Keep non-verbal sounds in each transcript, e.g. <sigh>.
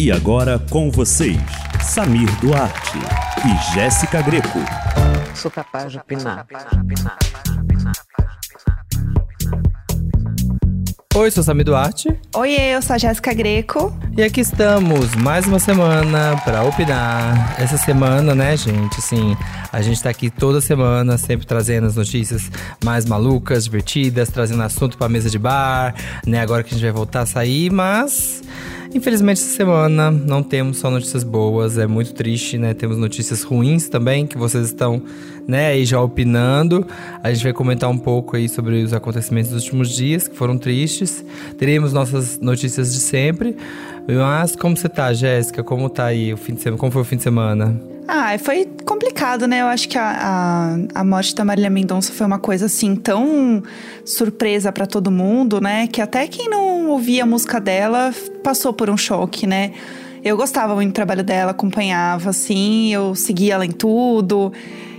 E agora com vocês, Samir Duarte e Jéssica Greco. Sou capaz de opinar. Oi, sou Samir Duarte. Oi, eu sou a Jéssica Greco. E aqui estamos, mais uma semana para opinar. Essa semana, né, gente, assim, a gente tá aqui toda semana, sempre trazendo as notícias mais malucas, divertidas, trazendo assunto pra mesa de bar, né, agora que a gente vai voltar a sair, mas Infelizmente, essa semana não temos só notícias boas, é muito triste, né? Temos notícias ruins também, que vocês estão, né, aí já opinando. A gente vai comentar um pouco aí sobre os acontecimentos dos últimos dias, que foram tristes. Teremos nossas notícias de sempre. Mas como você tá, Jéssica? Como tá aí o fim de semana? Como foi o fim de semana? Ah, foi complicado, né? Eu acho que a, a, a morte da Marília Mendonça foi uma coisa assim tão surpresa para todo mundo, né? Que até quem não ouvia a música dela passou por um choque, né? Eu gostava muito do trabalho dela, acompanhava, assim, eu seguia ela em tudo.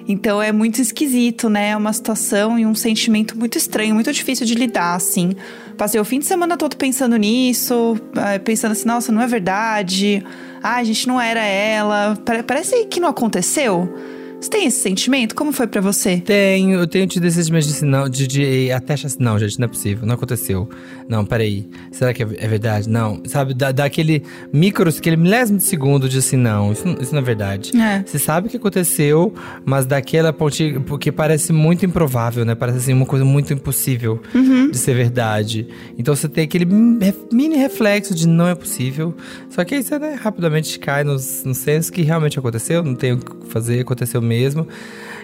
Então é muito esquisito, né? É uma situação e um sentimento muito estranho, muito difícil de lidar, assim. Passei o fim de semana todo pensando nisso, eh, pensando assim, nossa, não é verdade ah, a gente não era ela. Parece que não aconteceu. Você tem esse sentimento? Como foi para você? Tenho, eu tenho tido esse sentimento de, não, de, de até achar assim, não, gente, não é possível, não aconteceu. Não, peraí, será que é, é verdade? Não, sabe, dá, dá, aquele micro, aquele milésimo de segundo de assim, não, isso, isso não é verdade. É. Você sabe o que aconteceu, mas daquela pontinha, porque parece muito improvável, né? Parece assim, uma coisa muito impossível uhum. de ser verdade. Então você tem aquele mini reflexo de não é possível. Só que aí você, né, rapidamente cai nos, no senso que realmente aconteceu, não tem o que fazer, aconteceu mesmo.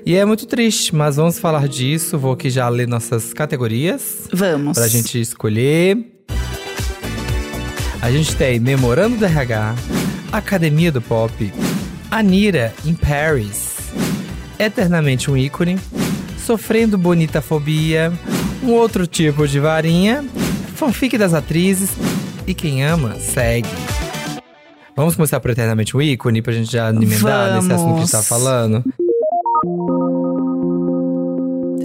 E é muito triste, mas vamos falar disso. Vou aqui já ler nossas categorias. Vamos. Pra gente escolher. A gente tem Memorando do RH, Academia do Pop, Anira em Paris, Eternamente um ícone, Sofrendo bonita fobia, um outro tipo de varinha, fanfic das atrizes e quem ama, segue. Vamos começar por Eternamente um ícone pra gente já emendar nesse assunto que a gente tá falando.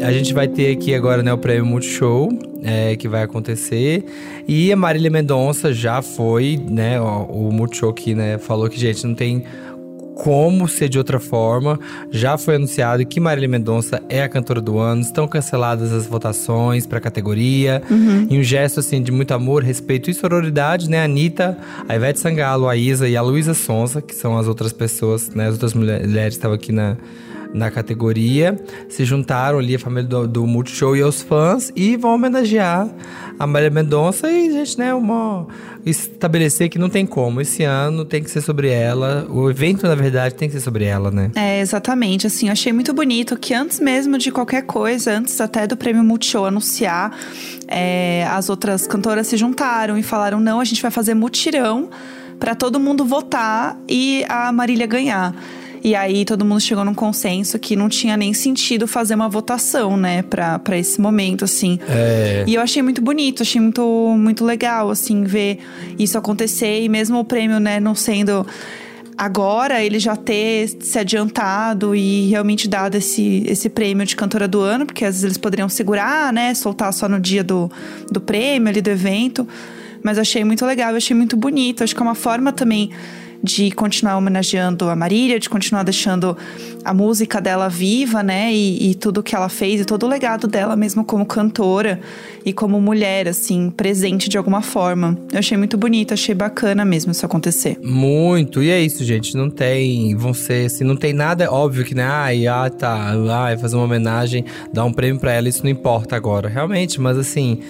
A gente vai ter aqui agora né, o prêmio Multishow, é, que vai acontecer. E a Marília Mendonça já foi, né? Ó, o Multishow que né, falou que, gente, não tem como ser de outra forma. Já foi anunciado que Marília Mendonça é a cantora do ano. Estão canceladas as votações para a categoria. Uhum. Em um gesto assim de muito amor, respeito e sororidade, né? A Anitta, a Ivete Sangalo, a Isa e a Luísa Sonza, que são as outras pessoas, né? As outras mulheres que estavam aqui na na categoria, se juntaram ali a família do, do Multishow e os fãs e vão homenagear a Maria Mendonça e, gente, né, uma, estabelecer que não tem como. Esse ano tem que ser sobre ela. O evento, na verdade, tem que ser sobre ela, né? É, exatamente. Assim, eu achei muito bonito que antes mesmo de qualquer coisa, antes até do prêmio Multishow anunciar, é, as outras cantoras se juntaram e falaram: não, a gente vai fazer mutirão para todo mundo votar e a Marília ganhar. E aí todo mundo chegou num consenso que não tinha nem sentido fazer uma votação, né, pra, pra esse momento, assim. É. E eu achei muito bonito, achei muito, muito legal, assim, ver isso acontecer. E mesmo o prêmio, né, não sendo agora ele já ter se adiantado e realmente dado esse, esse prêmio de cantora do ano, porque às vezes eles poderiam segurar, né, soltar só no dia do, do prêmio ali do evento. Mas achei muito legal, achei muito bonito. Acho que é uma forma também de continuar homenageando a Marília, de continuar deixando a música dela viva, né? E, e tudo que ela fez e todo o legado dela mesmo como cantora e como mulher, assim, presente de alguma forma. Eu achei muito bonito, achei bacana mesmo isso acontecer. Muito, e é isso, gente. Não tem, vão ser assim, não tem nada, óbvio que, né? Ai, ah, tá, ai, fazer uma homenagem, dar um prêmio para ela, isso não importa agora, realmente, mas assim.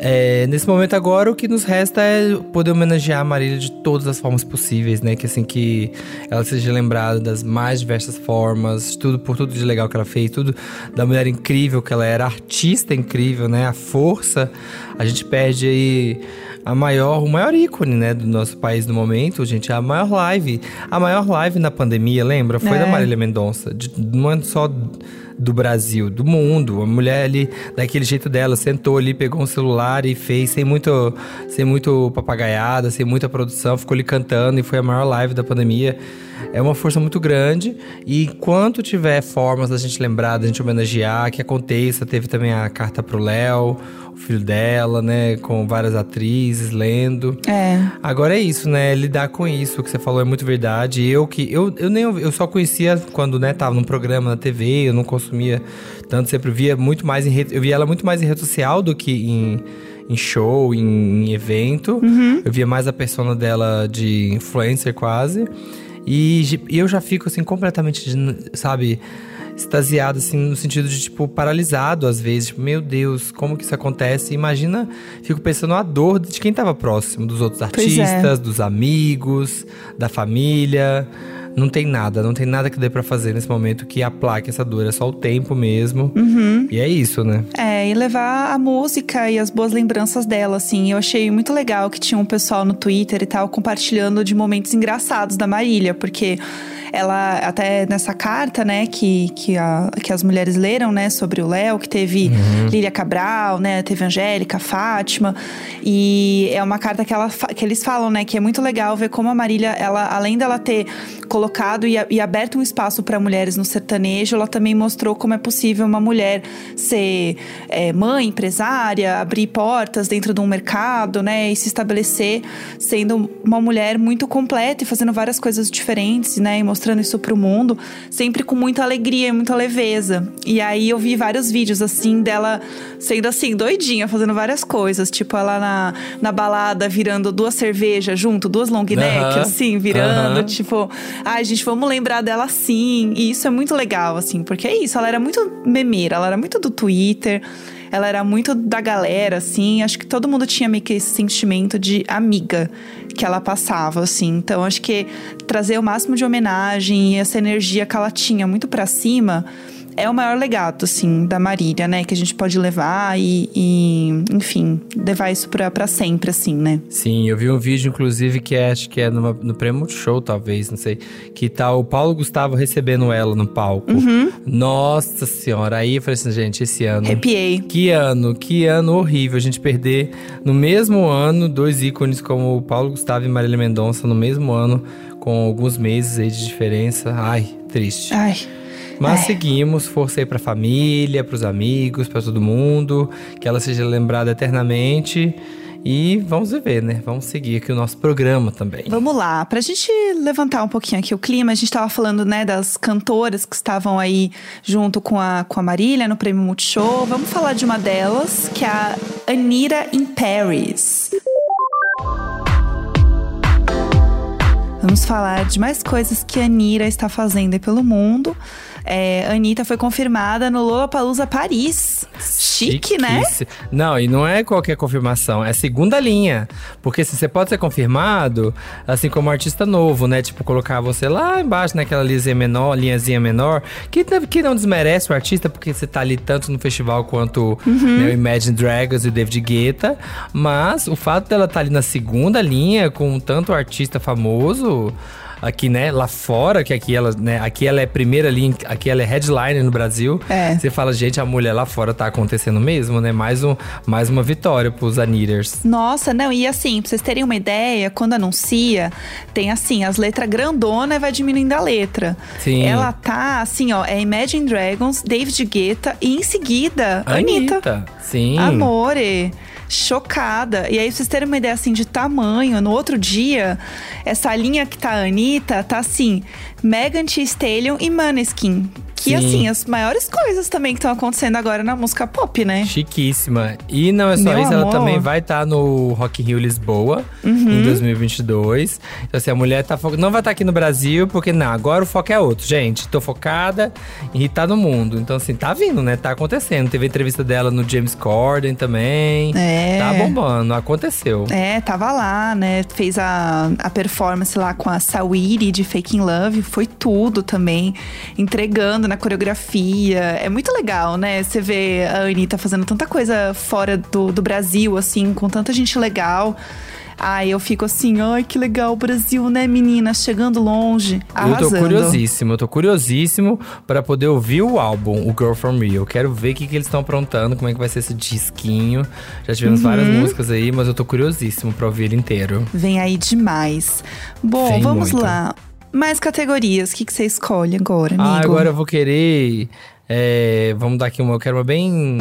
É, nesse momento agora, o que nos resta é poder homenagear a Marília de todas as formas possíveis, né? Que assim, que ela seja lembrada das mais diversas formas, tudo por tudo de legal que ela fez, tudo da mulher incrível que ela era, artista incrível, né? A força. A gente perde aí a maior, o maior ícone, né, do nosso país no momento, gente, a maior live. A maior live na pandemia, lembra? Foi é. da Marília Mendonça. De, não é só do Brasil, do mundo. A mulher ali, daquele jeito dela, sentou ali, pegou um celular e fez sem muito, sem muito papagaiada, sem muita produção, ficou ali cantando e foi a maior live da pandemia. É uma força muito grande e enquanto tiver formas da gente lembrar, da gente homenagear, que aconteça, teve também a carta pro Léo, filho dela, né? Com várias atrizes lendo. É. Agora é isso, né? Lidar com isso, o que você falou é muito verdade. Eu que. Eu, eu nem eu só conhecia quando, né, tava num programa na TV, eu não consumia tanto, sempre via muito mais em rede. Eu via ela muito mais em rede social do que em, em show, em, em evento. Eu via mais a persona dela de influencer quase. E, e eu já fico assim completamente, sabe, extasiado, assim, no sentido de, tipo, paralisado às vezes. Tipo, meu Deus, como que isso acontece? Imagina, fico pensando a dor de quem tava próximo, dos outros é. artistas, dos amigos, da família. Não tem nada, não tem nada que dê pra fazer nesse momento que aplaque essa dor. É só o tempo mesmo. E é isso, né? É, e levar a música e as boas lembranças dela, assim. Eu achei muito legal que tinha um pessoal no Twitter e tal compartilhando de momentos engraçados da Marília, porque ela, até nessa carta, né, que, que, a- que as mulheres leram, né, sobre o Léo, que teve Lília Cabral, né, teve Angélica, Fátima, e é uma carta que, ela, que eles falam, né, que é muito legal ver como a Marília, ela, além dela ter colocado e, e aberto um espaço para mulheres no sertanejo, ela também mostrou como é possível uma mulher ser é, mãe, empresária, abrir portas dentro de um mercado, né, e se estabelecer sendo uma mulher muito completa e fazendo várias coisas diferentes, né, e mostrando isso pro mundo, sempre com muita alegria e muita leveza. E aí eu vi vários vídeos assim dela sendo assim doidinha, fazendo várias coisas, tipo ela na, na balada virando duas cervejas junto, duas long neck, Aham. assim, virando, Aham. tipo, ai, gente, vamos lembrar dela assim. E isso é muito legal, assim, porque é isso, ela era muito memeira, ela era muito do Twitter, ela era muito da galera, assim. Acho que todo mundo tinha meio que esse sentimento de amiga que ela passava, assim. Então, acho que trazer o máximo de homenagem e essa energia que ela tinha muito pra cima é o maior legado, assim, da Marília, né? Que a gente pode levar e, e, enfim, levar isso pra, pra sempre, assim, né? Sim, eu vi um vídeo, inclusive, que é, acho que é numa- no prêmio show, talvez, não sei. Que tá o Paulo Gustavo recebendo ela no palco. Uhum. Nossa senhora, aí eu falei assim, gente, esse ano. Arrepiei. Que ano, que ano horrível a gente perder no mesmo ano dois ícones como o Paulo Gustavo e Marília Mendonça no mesmo ano, com alguns meses aí de diferença. Ai, triste. Ai. Mas É. seguimos, força aí pra família, pros amigos, pra todo mundo, que ela seja lembrada eternamente. E vamos viver, né? Vamos seguir aqui o nosso programa também. Vamos lá, pra gente levantar um pouquinho aqui o clima, a gente tava falando, né, das cantoras que estavam aí junto com a, com a Marília no Prêmio Multishow. Vamos falar de uma delas, que é a Anira in Paris. Vamos falar de mais coisas que a Anira está fazendo aí pelo mundo. É, Anitta foi confirmada no Lollapalooza Paris. Chique, né? Não, e não é qualquer confirmação, é segunda linha. Porque assim, você pode ser confirmado, assim como artista novo, né? Tipo, colocar você lá embaixo naquela linhazinha menor, linhazinha menor, que, que não desmerece o artista, porque você tá ali tanto no festival quanto Uhum. né, o Imagine Dragons e o David Guetta. Mas o fato dela estar tá ali na segunda linha com tanto artista famoso. Aqui, né, lá fora, que aqui ela, né, aqui ela é primeira linha, aqui ela é headliner no Brasil. É. Você fala, gente, a mulher lá fora tá acontecendo mesmo, né? Mais, um, mais uma vitória pros Anitters. Nossa, não, e assim, pra vocês terem uma ideia, quando anuncia, tem assim, as letras grandona e vai diminuindo a letra. Sim. Ela tá assim, ó, é Imagine Dragons, David Guetta e em seguida, Anitta. Sim. Amore. Chocada. E aí, pra vocês terem uma ideia assim de tamanho, no outro dia, essa linha que tá a Anitta tá assim: Megan Thee Stallion e Maneskin. Que Sim. assim, as maiores coisas também que estão acontecendo agora na música pop, né? Chiquíssima. E não é só Meu isso, ela amor. também vai estar no Rock in Rio Lisboa Uhum. em 2022. Então, assim, a mulher tá fo- não vai estar aqui no Brasil, porque não, agora o foco é outro. Gente, tô focada em hitar no mundo. Então, assim, tá vindo, né? Tá acontecendo. Teve entrevista dela no James Corden também. É. Tá bombando, aconteceu. É, tava lá, né? Fez a, a performance lá com a Sawiri de Faking Love. Foi tudo também. Entregando na coreografia. É muito legal, né? Você vê a Anitta fazendo tanta coisa fora do, do Brasil, assim, com tanta gente legal. Ai, eu fico assim, ai, que legal o Brasil, né, menina? Chegando longe, arrasando. Eu tô curiosíssimo, eu tô curiosíssimo pra poder ouvir o álbum, o Girl From Rio. Eu quero ver o que, que eles estão aprontando, como é que vai ser esse disquinho. Já tivemos várias Uhum. músicas aí, mas eu tô curiosíssimo pra ouvir ele inteiro. Vem aí demais. Bom, Vem vamos muito. lá. Mais categorias. O que, que você escolhe agora, amigo? Ah, agora eu vou querer. é, vamos dar aqui uma. Eu quero uma bem.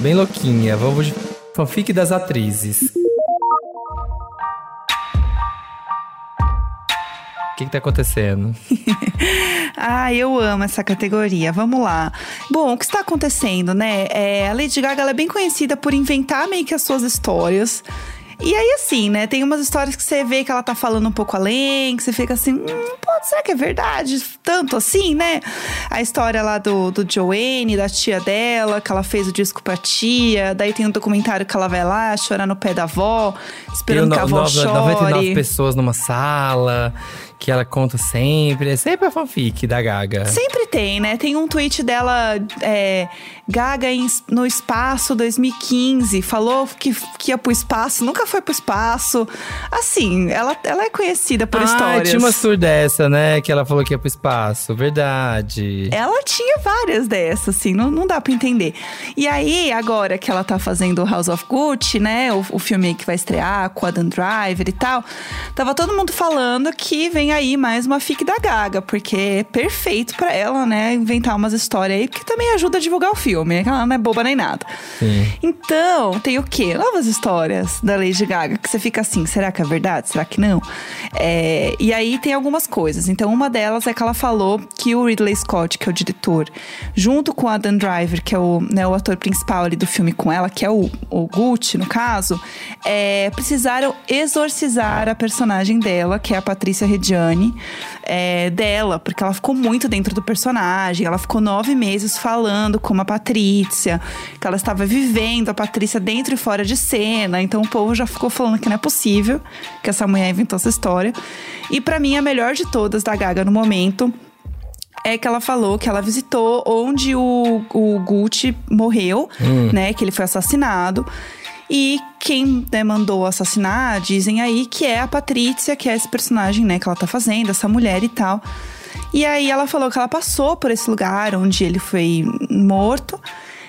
Bem louquinha. Vamos de fanfic das atrizes. O que, que tá acontecendo? <laughs> ah, eu amo essa categoria. Vamos lá. Bom, o que está acontecendo, né? É, a Lady Gaga é bem conhecida por inventar meio que as suas histórias. E aí, assim, né? Tem umas histórias que você vê que ela tá falando um pouco além, que você fica assim, hum, pode ser que é verdade? Tanto assim, né? A história lá do, do Joanne, da tia dela, que ela fez o disco pra tia. Daí tem um documentário que ela vai lá chorar no pé da avó, esperando Tem que a avó no- chore. 99 pessoas numa sala, que ela conta sempre. É sempre a fanfic da Gaga. Sempre tem, né? Tem um tweet dela, é, Gaga no espaço 2015. Falou que, que ia pro espaço, nunca foi pro espaço. Assim, ela, ela é conhecida por ah, histórias. tinha uma tour dessa, né? Que ela falou que ia pro espaço. Verdade. Ela tinha várias dessas, assim, não, não dá pra entender. E aí, agora que ela tá fazendo House of Gucci, né? O, o filme que vai estrear com a Dan Driver e tal, tava todo mundo falando que vem aí mais uma fic da Gaga, porque é perfeito pra ela, né? Inventar umas histórias aí, porque também ajuda a divulgar o filme, né? Que ela não é boba nem nada. Sim. Então, tem o quê? Novas histórias da Lady Gaga, que você fica assim, será que é verdade? Será que não? É, e aí tem algumas coisas. Então, uma delas é que ela falou que o Ridley Scott, que é o diretor, junto com a Dan Driver, que é o, né, o ator principal ali do filme com ela, que é o, o Gucci, no caso, é, precisaram exorcizar a personagem dela, que é a Patrícia Reggiani, é, dela, porque ela ficou muito dentro do personagem. Ela ficou nove meses falando como a Patrícia, que ela estava vivendo a Patrícia dentro e fora de cena. Então o povo já ficou falando que não é possível que essa mulher inventou essa história. E pra mim, a melhor de todas da Gaga no momento é que ela falou que ela visitou onde o, o Gucci morreu, né? Que ele foi assassinado. E quem né, mandou assassinar, dizem aí que é a Patrícia, que é esse personagem, né, que ela tá fazendo, essa mulher e tal. E aí ela falou que ela passou por esse lugar onde ele foi morto.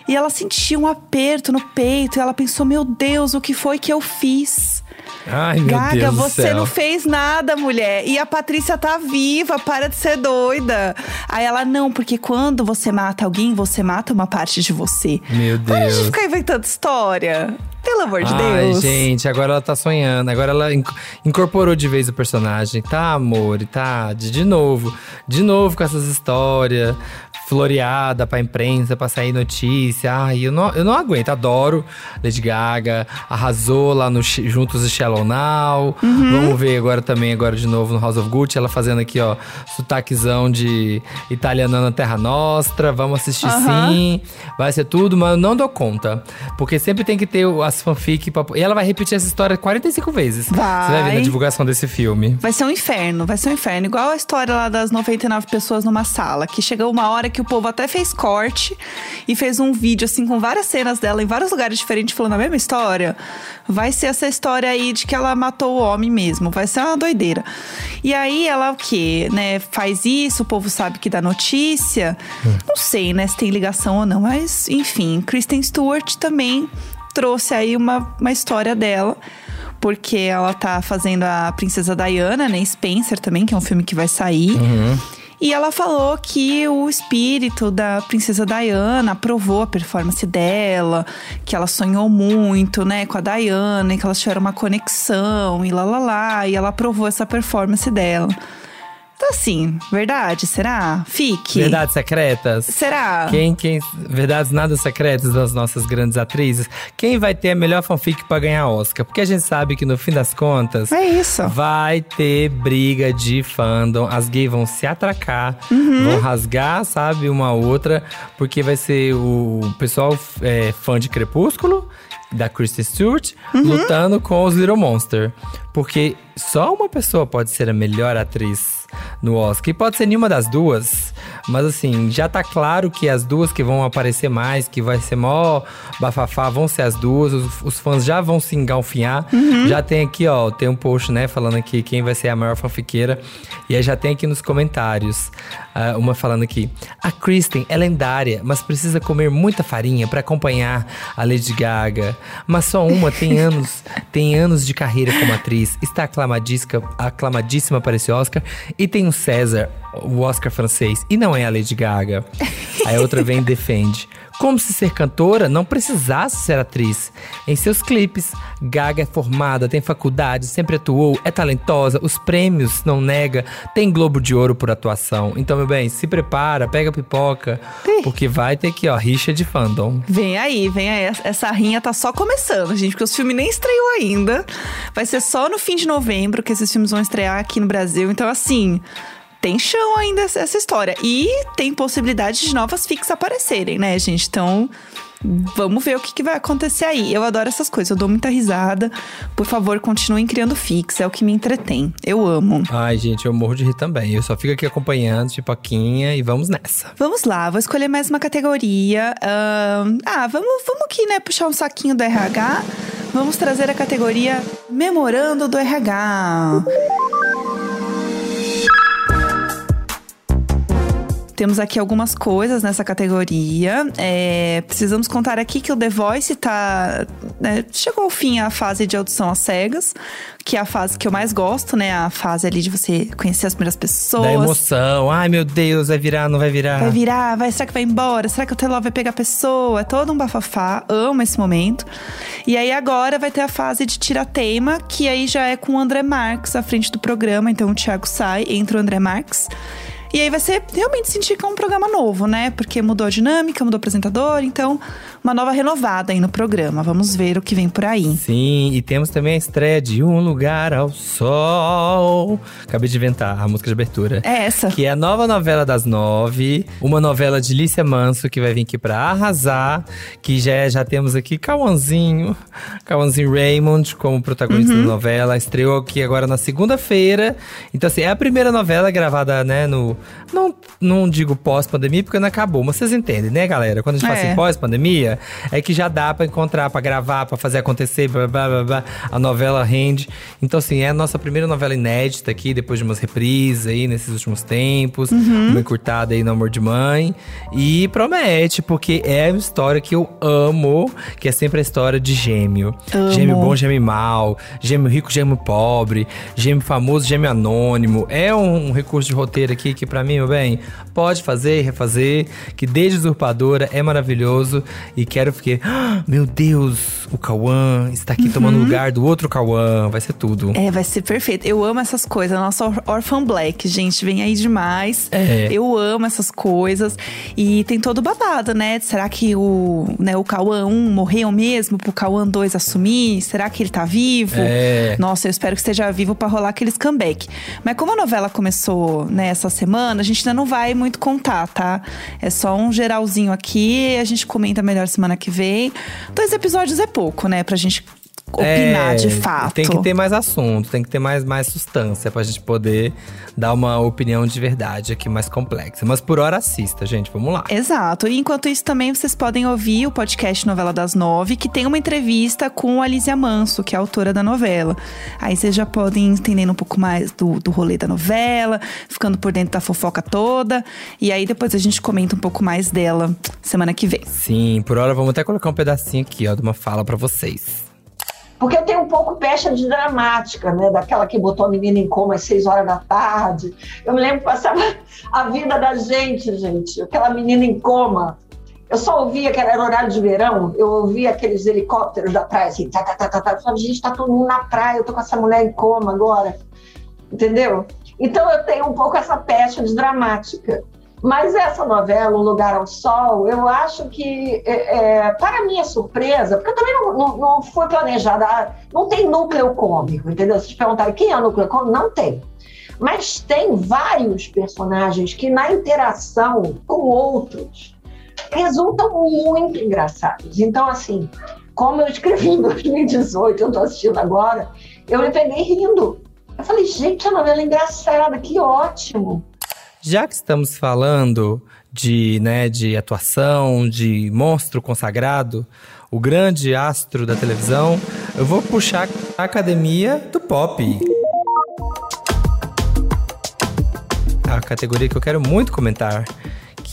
E ela sentiu um aperto no peito. E ela pensou: Meu Deus, o que foi que eu fiz? Ai, meu Gaga, Deus do você céu. não fez nada, mulher. E a Patrícia tá viva, para de ser doida. Aí ela, não, porque quando você mata alguém, você mata uma parte de você. Meu Para de Deus. ficar inventando história. Pelo amor de Ai, Deus. gente, agora ela tá sonhando. Agora ela inc- incorporou de vez o personagem. Tá, amor? Tá, de, de novo. De novo com essas histórias. Floreada pra imprensa, pra sair notícia. Ai, eu não, eu não aguento. Adoro Lady Gaga. Arrasou lá no Juntos e Shallow Now. Uhum. Vamos ver agora também, agora de novo no House of Gucci. Ela fazendo aqui, ó, sotaquezão de italianana Terra Nostra. Vamos assistir Aham. sim. Vai ser tudo, mas eu não dou conta. Porque sempre tem que ter as fanfic. Pra... E ela vai repetir essa história 45 vezes. Você vai ver Vai. na divulgação desse filme. Vai ser um inferno, vai ser um inferno. Igual a história lá das 99 pessoas numa sala, que chegou uma hora que o povo até fez corte e fez um vídeo, assim, com várias cenas dela em vários lugares diferentes, falando a mesma história. Vai ser essa história aí de que ela matou o homem mesmo. Vai ser uma doideira. E aí ela o quê? Né, faz isso, o povo sabe que dá notícia. Não sei, né, se tem ligação ou não, mas enfim. Kristen Stewart também trouxe aí uma, uma história dela porque ela tá fazendo a Princesa Diana, né? Spencer também, que é um filme que vai sair. E ela falou que o espírito da Princesa Diana aprovou a performance dela, que ela sonhou muito, né, com a Diana, e que elas tiveram uma conexão e lá lá lá, e ela aprovou essa performance dela. Assim, verdade? Será? Fique. Verdades secretas? Será? Quem, quem, verdades nada secretas das nossas grandes atrizes. Quem vai ter a melhor fanfic pra ganhar Oscar? Porque a gente sabe que no fim das contas. É isso. Vai ter briga de fandom. As gays vão se atracar, Uhum. vão rasgar, sabe, uma outra, porque vai ser o pessoal é, fã de Crepúsculo, da Kristen Stewart, Uhum. lutando com os Little Monster. Porque só uma pessoa pode ser a melhor atriz no Oscar. E pode ser nenhuma das duas. Mas assim, já tá claro que as duas que vão aparecer mais, que vai ser mó bafafá, vão ser as duas. Os, os fãs já vão se engalfinhar. Já tem aqui, ó, tem um post, né, falando aqui quem vai ser a maior fanfiqueira. E aí já tem aqui nos comentários, ah, uma falando aqui. A Kristen é lendária, mas precisa comer muita farinha pra acompanhar a Lady Gaga. Mas só uma tem <laughs> anos, tem anos de carreira como atriz. Está aclamadíssima, aclamadíssima para esse Oscar. E tem o César, o Oscar francês. E não é a Lady Gaga. Aí a outra vem e defende. Como se ser cantora não precisasse ser atriz. Em seus clipes, Gaga é formada, tem faculdade, sempre atuou, é talentosa, os prêmios não nega, tem Globo de Ouro por atuação. Então, meu bem, se prepara, pega pipoca, porque vai ter aqui, ó, rixa de fandom. Vem aí, vem aí. Essa rinha tá só começando, gente, porque os filmes nem estreou ainda. Vai ser só no fim de novembro que esses filmes vão estrear aqui no Brasil. Então, assim, tem chão ainda essa história. E tem possibilidade de novas fix aparecerem, né, gente? Então, vamos ver o que, que, vai acontecer aí. Eu adoro essas coisas, eu dou muita risada. Por favor, continuem criando fix, é o que me entretém. Eu amo. Ai, gente, eu morro de rir também. Eu só fico aqui acompanhando, pipoquinha, e vamos nessa. Vamos lá, vou escolher mais uma categoria. Ah, vamos, vamos aqui, né, puxar um saquinho do RH. Vamos trazer a categoria Memorando do RH. Temos aqui algumas coisas nessa categoria. É, precisamos contar aqui que o The Voice tá. Né, chegou ao fim a fase de audição às cegas, que é a fase que eu mais gosto, né? A fase ali de você conhecer as primeiras pessoas. Da emoção. Ai, meu Deus, vai virar, não vai virar? Vai virar, vai, será que vai embora? Será que o teló vai pegar a pessoa? É todo um bafafá. Amo esse momento. E aí agora vai ter a fase de tira-teima, que aí já é com o André Marques à frente do programa. Então o Thiago sai, entra o André Marques. E aí você realmente sentir que é um programa novo, né? Porque mudou a dinâmica, mudou o apresentador, então uma nova renovada aí no programa. Vamos ver o que vem por aí. Sim, e temos também a estreia de Um Lugar ao Sol. Acabei de inventar a música de abertura. É essa. Que é a nova novela das nove. Uma novela de Lícia Manso que vai vir aqui pra arrasar. Que já, é, já temos aqui Cauãzinho, Cauãzinho Raymond como protagonista uhum. da novela. Estreou aqui agora na segunda-feira. Então, assim, é a primeira novela gravada, né, no. Não, não digo pós-pandemia, porque não acabou, mas vocês entendem, né, galera? Quando a gente é. fala assim pós-pandemia, é que já dá para encontrar, para gravar, para fazer acontecer, blá, blá, blá, blá, a novela rende. Então, assim, é a nossa primeira novela inédita aqui, depois de umas reprises aí nesses últimos tempos, uhum. uma encurtada aí no Amor de Mãe. E promete, porque é uma história que eu amo, que é sempre a história de gêmeo. Amo. Gêmeo bom, gêmeo mal, gêmeo rico, gêmeo pobre, gêmeo famoso, gêmeo anônimo. É um, um recurso de roteiro aqui que, para mim, meu bem, pode fazer e refazer, que desde Usurpadora é maravilhoso e quero ficar, ah, meu Deus, o Cauã está aqui uhum. tomando lugar do outro Cauã, vai ser tudo. É, vai ser perfeito. Eu amo essas coisas. Nossa Orphan Black, gente, vem aí demais. É. Eu amo essas coisas. E tem todo babado, né? Será que o, né, o Cauã 1 morreu mesmo pro Cauã 2 assumir? Será que ele tá vivo? É. Nossa, eu espero que esteja vivo para rolar aqueles comeback. Mas como a novela começou né, essa semana, a gente ainda não vai muito contar, tá? É só um geralzinho aqui, a gente comenta melhor semana que vem. Dois episódios é pouco, né? Pra gente opinar é, de fato. Tem que ter mais assunto, tem que ter mais, mais substância pra gente poder dar uma opinião de verdade aqui mais complexa. Mas por hora assista, gente, vamos lá. Exato. E enquanto isso também vocês podem ouvir o podcast Novela das Nove, que tem uma entrevista com a Alicia Manso, que é a autora da novela. Aí vocês já podem entender um pouco mais do, do rolê da novela, ficando por dentro da fofoca toda. E aí depois a gente comenta um pouco mais dela semana que vem. Sim, por hora vamos até colocar um pedacinho aqui, ó, de uma fala para vocês. Porque eu tenho um pouco pecha de dramática, né? Daquela que botou a menina em coma às seis horas da tarde. Eu me lembro que passava <laughs> a vida da gente, gente. Aquela menina em coma. Eu só ouvia que era horário de verão, eu ouvia aqueles helicópteros da praia, assim, tá, tá, tá, tá, tá. Eu falava, gente, tá todo mundo na praia, eu tô com essa mulher em coma agora. Entendeu? Então eu tenho um pouco essa pecha de dramática. Mas essa novela, Um Lugar ao Sol, eu acho que, é, é, para minha surpresa, porque também não, não, não foi planejada, ah, não tem núcleo cômico, entendeu? Se te perguntarem quem é o núcleo cômico, não tem. Mas tem vários personagens que, na interação com outros, resultam muito engraçados. Então, assim, como eu escrevi em 2018, eu estou assistindo agora, eu me peguei rindo. Eu falei, gente, a novela é engraçada, que ótimo. Já que estamos falando de, né, de atuação, de monstro consagrado, o grande astro da televisão, eu vou puxar a academia do pop. A categoria que eu quero muito comentar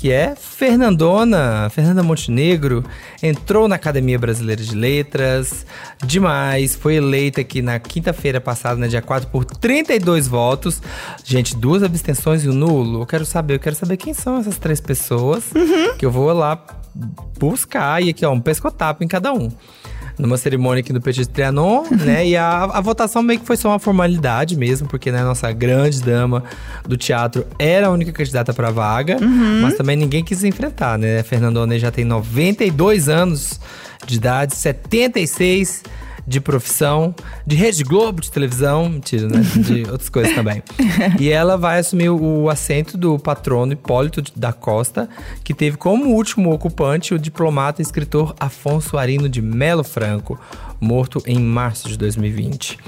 que é Fernandona. Fernanda Montenegro entrou na Academia Brasileira de Letras, demais. Foi eleita aqui na quinta-feira passada, no dia 4, por 32 votos. Gente, duas abstenções e um nulo. Eu quero saber, eu quero saber quem são essas três pessoas, uhum. que eu vou lá buscar e aqui, ó, um pescotapo em cada um numa cerimônia aqui no Petit Trianon, né? E a, a votação meio que foi só uma formalidade mesmo, porque né, a nossa grande dama do teatro era a única candidata para vaga, uhum. mas também ninguém quis enfrentar, né? A Fernandona já tem 92 anos de idade, 76 de profissão, de Rede Globo de televisão, mentira, né? De <laughs> outras coisas também. E ela vai assumir o assento do patrono Hipólito da Costa, que teve como último ocupante o diplomata e escritor Afonso Arino de Melo Franco, morto em março de 2020.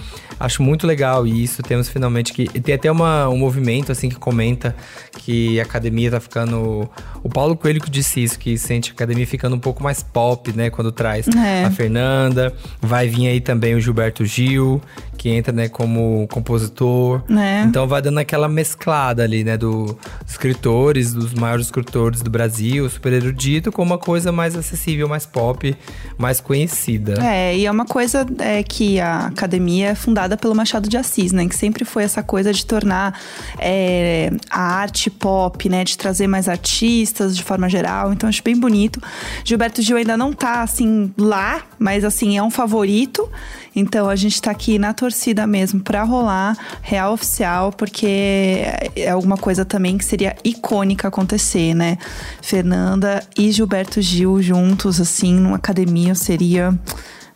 Acho muito legal isso. Temos finalmente que. Tem até uma, um movimento assim que comenta que a academia tá ficando. O Paulo Coelho que disse isso, que sente a academia ficando um pouco mais pop, né? Quando traz é. a Fernanda. Vai vir aí também o Gilberto Gil, que entra, né, como compositor. É. Então vai dando aquela mesclada ali, né, dos escritores, dos maiores escritores do Brasil, super erudito, com uma coisa mais acessível, mais pop, mais conhecida. É, e é uma coisa é, que a academia é fundada pelo Machado de Assis, né, que sempre foi essa coisa de tornar é, a arte pop, né, de trazer mais artistas de forma geral. Então acho bem bonito. Gilberto Gil ainda não tá assim lá, mas assim é um favorito. Então a gente tá aqui na torcida mesmo para rolar real oficial, porque é alguma coisa também que seria icônica acontecer, né? Fernanda e Gilberto Gil juntos, assim, numa academia seria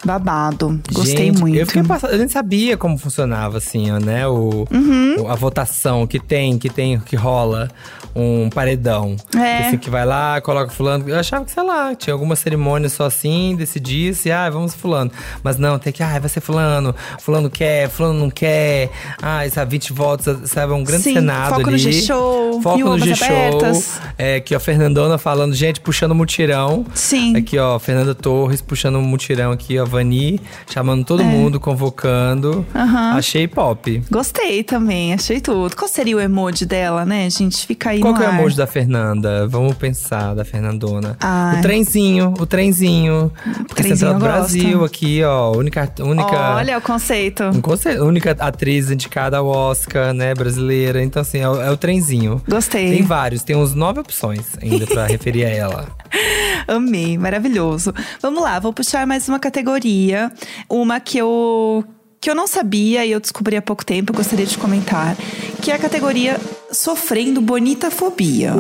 Babado. Gostei Gente, muito. Eu, fiquei passado, eu nem sabia como funcionava, assim, né? O, uhum. a votação que tem, que tem, que rola um paredão. É. Assim, que vai lá, coloca fulano. Eu achava que, sei lá, tinha alguma cerimônia só assim, decidisse, ah, vamos fulano. Mas não, tem que, ah, vai ser fulano, fulano quer, fulano não quer. Ah, sabe, 20 votos, sabe, é um grande Sim, senado foco ali. no G-Show. Foco no G-Show. É, aqui, ó, Fernandona falando, gente, puxando mutirão. Sim. Aqui, ó, Fernanda Torres puxando mutirão aqui, ó, Vani, chamando todo é. mundo, convocando. Uhum. Achei pop. Gostei também, achei tudo. Qual seria o emoji dela, né, gente? Fica aí Qual que é o emoji da Fernanda? Vamos pensar, da Fernandona. Ai. O trenzinho, o trenzinho. O trenzinho do Brasil aqui, ó. Única, única… Olha o conceito. Um conceito. Única atriz indicada ao Oscar, né, brasileira. Então, assim, é o, é o trenzinho. Gostei. Tem vários, tem uns nove opções ainda pra <laughs> referir a ela. Amei, maravilhoso. Vamos lá, vou puxar mais uma categoria. Uma que eu que eu não sabia e eu descobri há pouco tempo, gostaria de comentar, que é a categoria Sofrendo Bonita Fobia.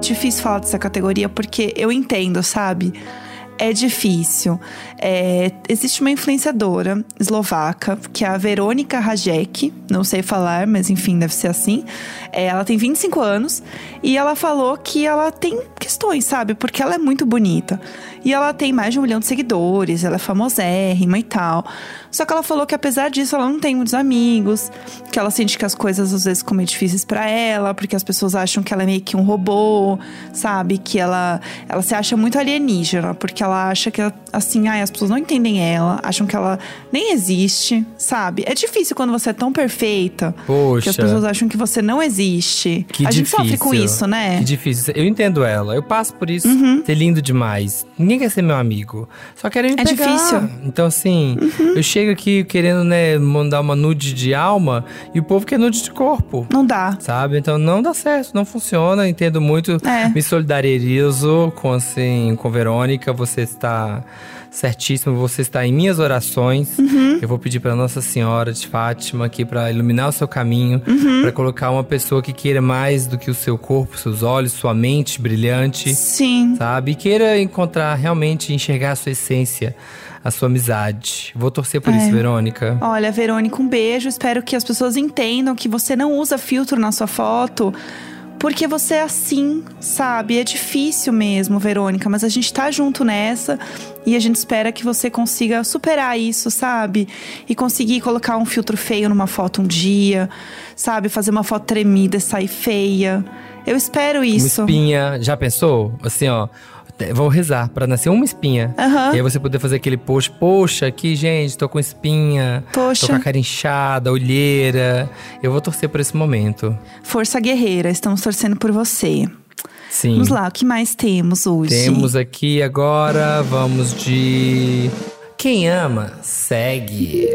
Difícil falar dessa categoria porque eu entendo, sabe? É difícil. É, existe uma influenciadora eslovaca, que é a Verônica Rajek, não sei falar, mas enfim, deve ser assim. É, ela tem 25 anos e ela falou que ela tem questões, sabe? Porque ela é muito bonita. E ela tem mais de um milhão de seguidores, ela é famosérrima e tal. Só que ela falou que apesar disso, ela não tem muitos amigos, que ela sente que as coisas às vezes ficam meio difíceis para ela, porque as pessoas acham que ela é meio que um robô, sabe? Que ela, ela se acha muito alienígena, porque ela acha que, assim, ai, as pessoas não entendem ela, acham que ela nem existe, sabe? É difícil quando você é tão perfeita Poxa. que as pessoas acham que você não existe. Que a difícil. gente sofre com isso, né? Que difícil. Eu entendo ela, eu passo por isso. Uhum. Ser lindo demais. Ninguém quer ser meu amigo. Só querem me é pegar. difícil. Então, assim, uhum. eu chego aqui querendo, né, mandar uma nude de alma e o povo quer nude de corpo. Não dá. Sabe? Então não dá certo, não funciona. Entendo muito. É. Me solidarizo com, assim, com Verônica. Você está certíssimo, você está em minhas orações. Uhum. Eu vou pedir para Nossa Senhora de Fátima aqui para iluminar o seu caminho, uhum. para colocar uma pessoa que queira mais do que o seu corpo, seus olhos, sua mente brilhante. Sim. Sabe? E queira encontrar realmente enxergar a sua essência a sua amizade. Vou torcer por é. isso, Verônica. Olha, Verônica, um beijo. Espero que as pessoas entendam que você não usa filtro na sua foto porque você é assim, sabe? É difícil mesmo, Verônica, mas a gente tá junto nessa e a gente espera que você consiga superar isso, sabe? E conseguir colocar um filtro feio numa foto um dia, sabe? Fazer uma foto tremida e sair feia. Eu espero isso. Uma espinha, já pensou? Assim, ó, Vou rezar para nascer uma espinha. Uhum. E aí você poder fazer aquele post. Poxa, aqui, gente, tô com espinha. Poxa. Tô com a cara inchada, olheira. Eu vou torcer por esse momento. Força guerreira, estamos torcendo por você. Sim. Vamos lá, o que mais temos hoje? Temos aqui agora, vamos de. Quem ama, segue.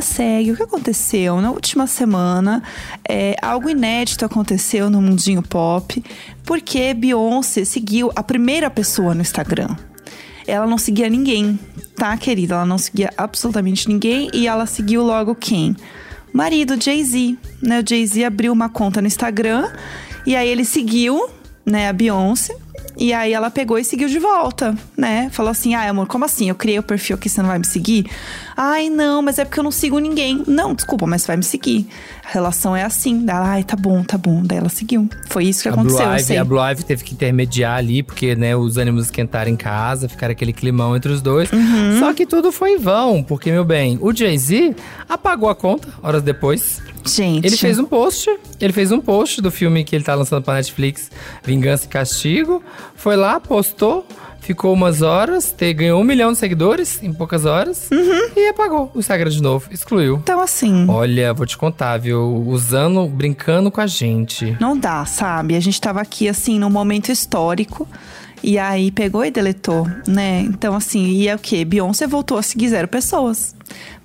Ela segue. O que aconteceu? Na última semana, é, algo inédito aconteceu no mundinho pop, porque Beyoncé seguiu a primeira pessoa no Instagram. Ela não seguia ninguém, tá, querida? Ela não seguia absolutamente ninguém e ela seguiu logo quem? Marido, Jay-Z. Né? O Jay-Z abriu uma conta no Instagram e aí ele seguiu, né, a Beyoncé. E aí ela pegou e seguiu de volta, né? Falou assim: ai, amor, como assim? Eu criei o perfil aqui, você não vai me seguir? Ai, não, mas é porque eu não sigo ninguém. Não, desculpa, mas você vai me seguir. A relação é assim. Ela, ai, tá bom, tá bom. Daí ela seguiu. Foi isso que A aconteceu. Blue, eu Ivy, sei. a Blue Ivy teve que intermediar ali, porque né, os ânimos esquentaram em casa, ficaram aquele climão entre os dois. Uhum. Só que tudo foi em vão, porque, meu bem, o Jay-Z apagou a conta horas depois. Gente. Ele fez um post, ele fez um post do filme que ele tá lançando pra Netflix, Vingança e Castigo. Foi lá, postou, ficou umas horas, te- ganhou um milhão de seguidores em poucas horas Uhum. e apagou o Instagram de novo, excluiu. Então, assim. Olha, vou te contar, viu? Usando, brincando com a gente. Não dá, sabe? A gente tava aqui, assim, num momento histórico. E aí pegou e deletou, né? Então, assim, e é o quê? Beyoncé voltou a seguir zero pessoas.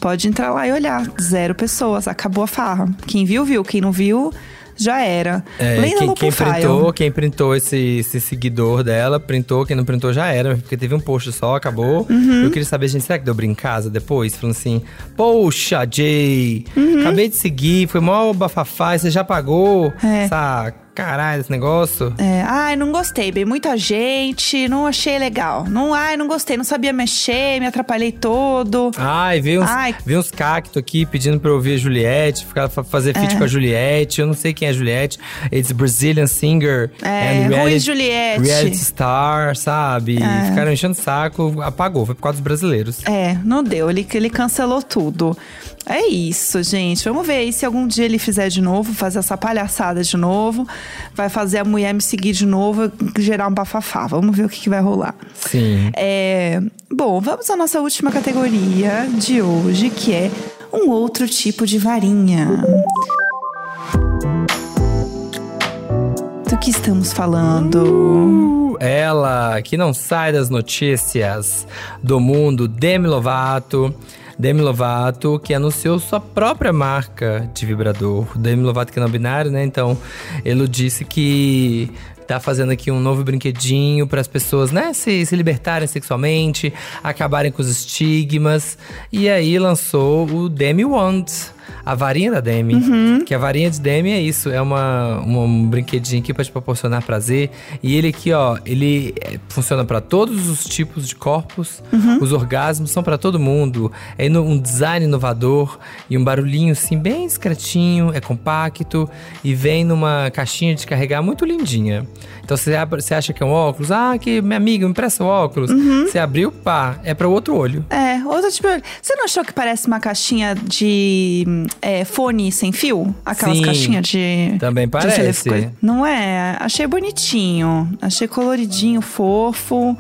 Pode entrar lá e olhar. Zero pessoas. Acabou a farra. Quem viu, viu. Quem não viu, já era. É, Lenda quem, quem printou, quem printou esse, esse seguidor dela, printou, quem não printou já era, porque teve um post só, acabou. Uhum. Eu queria saber, gente, será que deu brincar em casa depois? Falando assim, poxa, Jay, Uhum. acabei de seguir, foi mó bafafá, você já pagou É. essa caralho, esse negócio? É, ai, não gostei, bem. Muita gente, não achei legal. Não, ai, não gostei, não sabia mexer, me atrapalhei todo. Ai, veio uns, Ai. veio uns cactos aqui pedindo pra eu ouvir a Juliette, ficar, fa- fazer feat É. com a Juliette. Eu não sei quem é a Juliette. It's Brazilian singer. É, and Ruiz Juliette. Reality star, sabe? É. Ficaram enchendo o saco, apagou. Foi por causa dos brasileiros. É, não deu. Ele, ele cancelou tudo. É isso, gente. Vamos ver aí se algum dia ele fizer de novo, fazer essa palhaçada de novo. Vai fazer a mulher me seguir de novo, gerar um bafafá. Vamos ver o que, que vai rolar. Sim. É, bom, vamos à nossa última categoria de hoje, que é um outro tipo de varinha. Do que estamos falando? Ela, que não sai das notícias do mundo, Demi Lovato. Demi Lovato, que anunciou sua própria marca de vibrador. Demi Lovato, que é não binário, né? Então, ele disse que tá fazendo aqui um novo brinquedinho para as pessoas, né, se, se libertarem sexualmente, acabarem com os estigmas. E aí lançou o Demi Wand. A varinha da Demi. Que a varinha de Demi é isso, é uma, uma- um brinquedinho aqui pra te proporcionar prazer. E ele aqui, ó, ele é, funciona pra todos os tipos de corpos. Os orgasmos são pra todo mundo. É um design inovador e um barulhinho assim bem discretinho, é compacto e vem numa caixinha de carregar muito lindinha. Então você, acha que é um óculos? Ah, que minha amiga me empresta o óculos. Você abriu, pá, é pra outro olho. É, outra tipo. Você não achou que parece uma caixinha de é, fone sem fio? Aquelas Sim, caixinhas de. também de parece. telefone. Não é? Achei bonitinho. Achei coloridinho, fofo.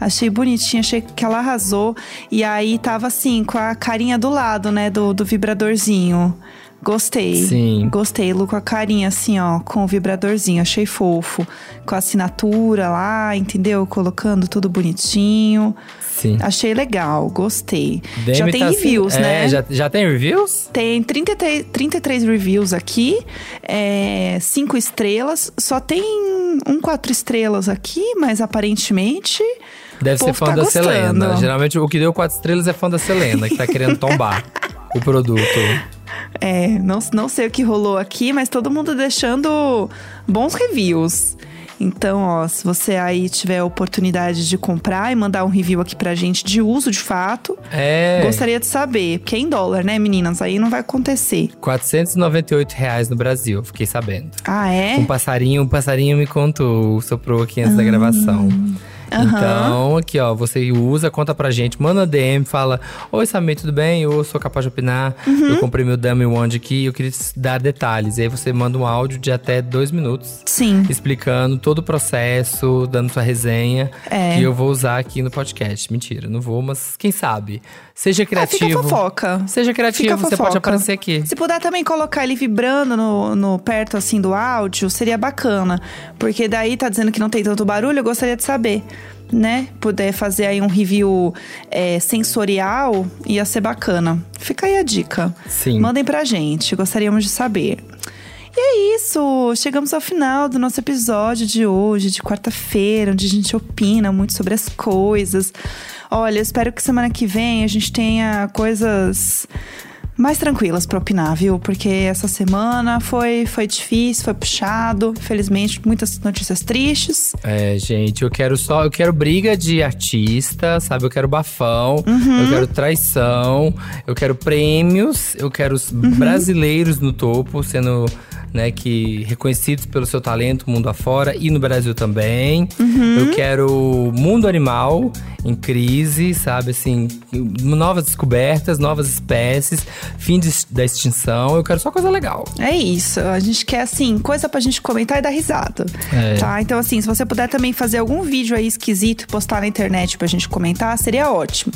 Achei bonitinho, achei que ela arrasou. E aí tava assim, com a carinha do lado, né? Do, do vibradorzinho. Gostei. Sim. Gostei, Lu, com a carinha assim, ó, com o vibradorzinho. Achei fofo. Com a assinatura lá, entendeu? Colocando tudo bonitinho. Sim. Achei legal, gostei. Demi já tem tá- reviews, é, né? Já, já tem reviews? Tem 33, 33 reviews aqui, é, 5 estrelas. Só tem um 4 estrelas aqui, mas aparentemente. Deve ser fã tá da gostando. Selena. Geralmente o que deu quatro estrelas é fã da Selena, que tá querendo tombar <laughs> o produto. É, não, não sei o que rolou aqui, mas todo mundo deixando bons reviews. Então, ó, se você aí tiver a oportunidade de comprar e mandar um review aqui pra gente de uso de fato, É. gostaria de saber. Porque é em dólar, né, meninas? Aí não vai acontecer. 498 reais no Brasil, fiquei sabendo. Ah, é? Um passarinho, um passarinho me contou, soprou aqui antes da gravação. Então, aqui ó, você usa, conta pra gente, manda DM, fala: Oi Samir, tudo bem? Eu sou capaz de opinar. Eu comprei meu Dummy Wand aqui e eu queria te dar detalhes. E aí você manda um áudio de até dois minutos Sim. explicando todo o processo, dando sua resenha, É. que eu vou usar aqui no podcast. Mentira, não vou, mas quem sabe? Seja Ah, criativo. fica fofoca. Seja criativo, você pode aparecer aqui. Se puder também colocar ele vibrando no, no perto assim do áudio, seria bacana. Porque daí tá dizendo que não tem tanto barulho, eu gostaria de saber. Né, puder fazer aí um review é, sensorial, ia ser bacana. Fica aí a dica. Sim. Mandem pra gente, gostaríamos de saber. E é isso, chegamos ao final do nosso episódio de hoje, de quarta-feira, onde a gente opina muito sobre as coisas. Olha, espero que semana que vem a gente tenha coisas mais tranquilas para opinar, viu? Porque essa semana foi, foi difícil, foi puxado, infelizmente, muitas notícias tristes. É, gente, eu quero só, eu quero briga de artista, sabe? Eu quero bafão, eu quero traição, eu quero prêmios, eu quero os brasileiros no topo sendo né, que reconhecidos pelo seu talento mundo afora e no Brasil também. Eu quero mundo animal em crise, sabe, assim, novas descobertas, novas espécies, fim de- da extinção. Eu quero só coisa legal. É isso, a gente quer, assim, coisa pra gente comentar e dar risada. É. Tá? Então, assim, se você puder também fazer algum vídeo aí esquisito e postar na internet pra gente comentar, seria ótimo.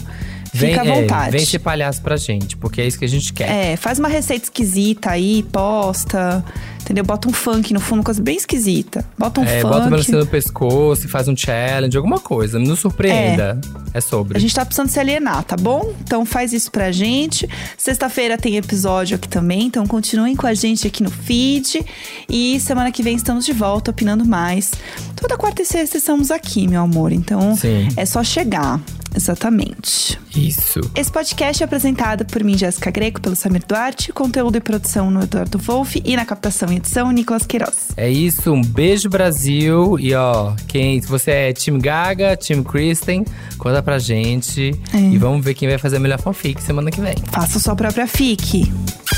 Vem, Fica à é, vontade. vem ser palhaço pra gente, porque é isso que a gente quer. É, faz uma receita esquisita aí, posta, entendeu? Bota um funk no fundo, coisa bem esquisita. Bota um É, funk. bota o melancia no pescoço faz um challenge, alguma coisa. Nos surpreenda. É, sobre. A gente tá precisando se alienar, tá bom? Então faz isso pra gente. Sexta-feira tem episódio aqui também, então continuem com a gente aqui no feed. E semana que vem estamos de volta, opinando mais. Toda quarta e sexta estamos aqui, meu amor. Então Sim. é só chegar. Exatamente. Isso. Esse podcast é apresentado por mim, Jéssica Greco, pelo Samir Duarte, conteúdo e produção no Eduardo Wolff e na captação e edição, Nicolas Queiroz. É isso, um beijo Brasil. E ó, quem, se você é time Gaga, time Kristen, conta pra gente. É. E vamos ver quem vai fazer a melhor fanfic semana que vem. Faça sua própria fic.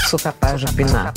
Sou capaz de opinar.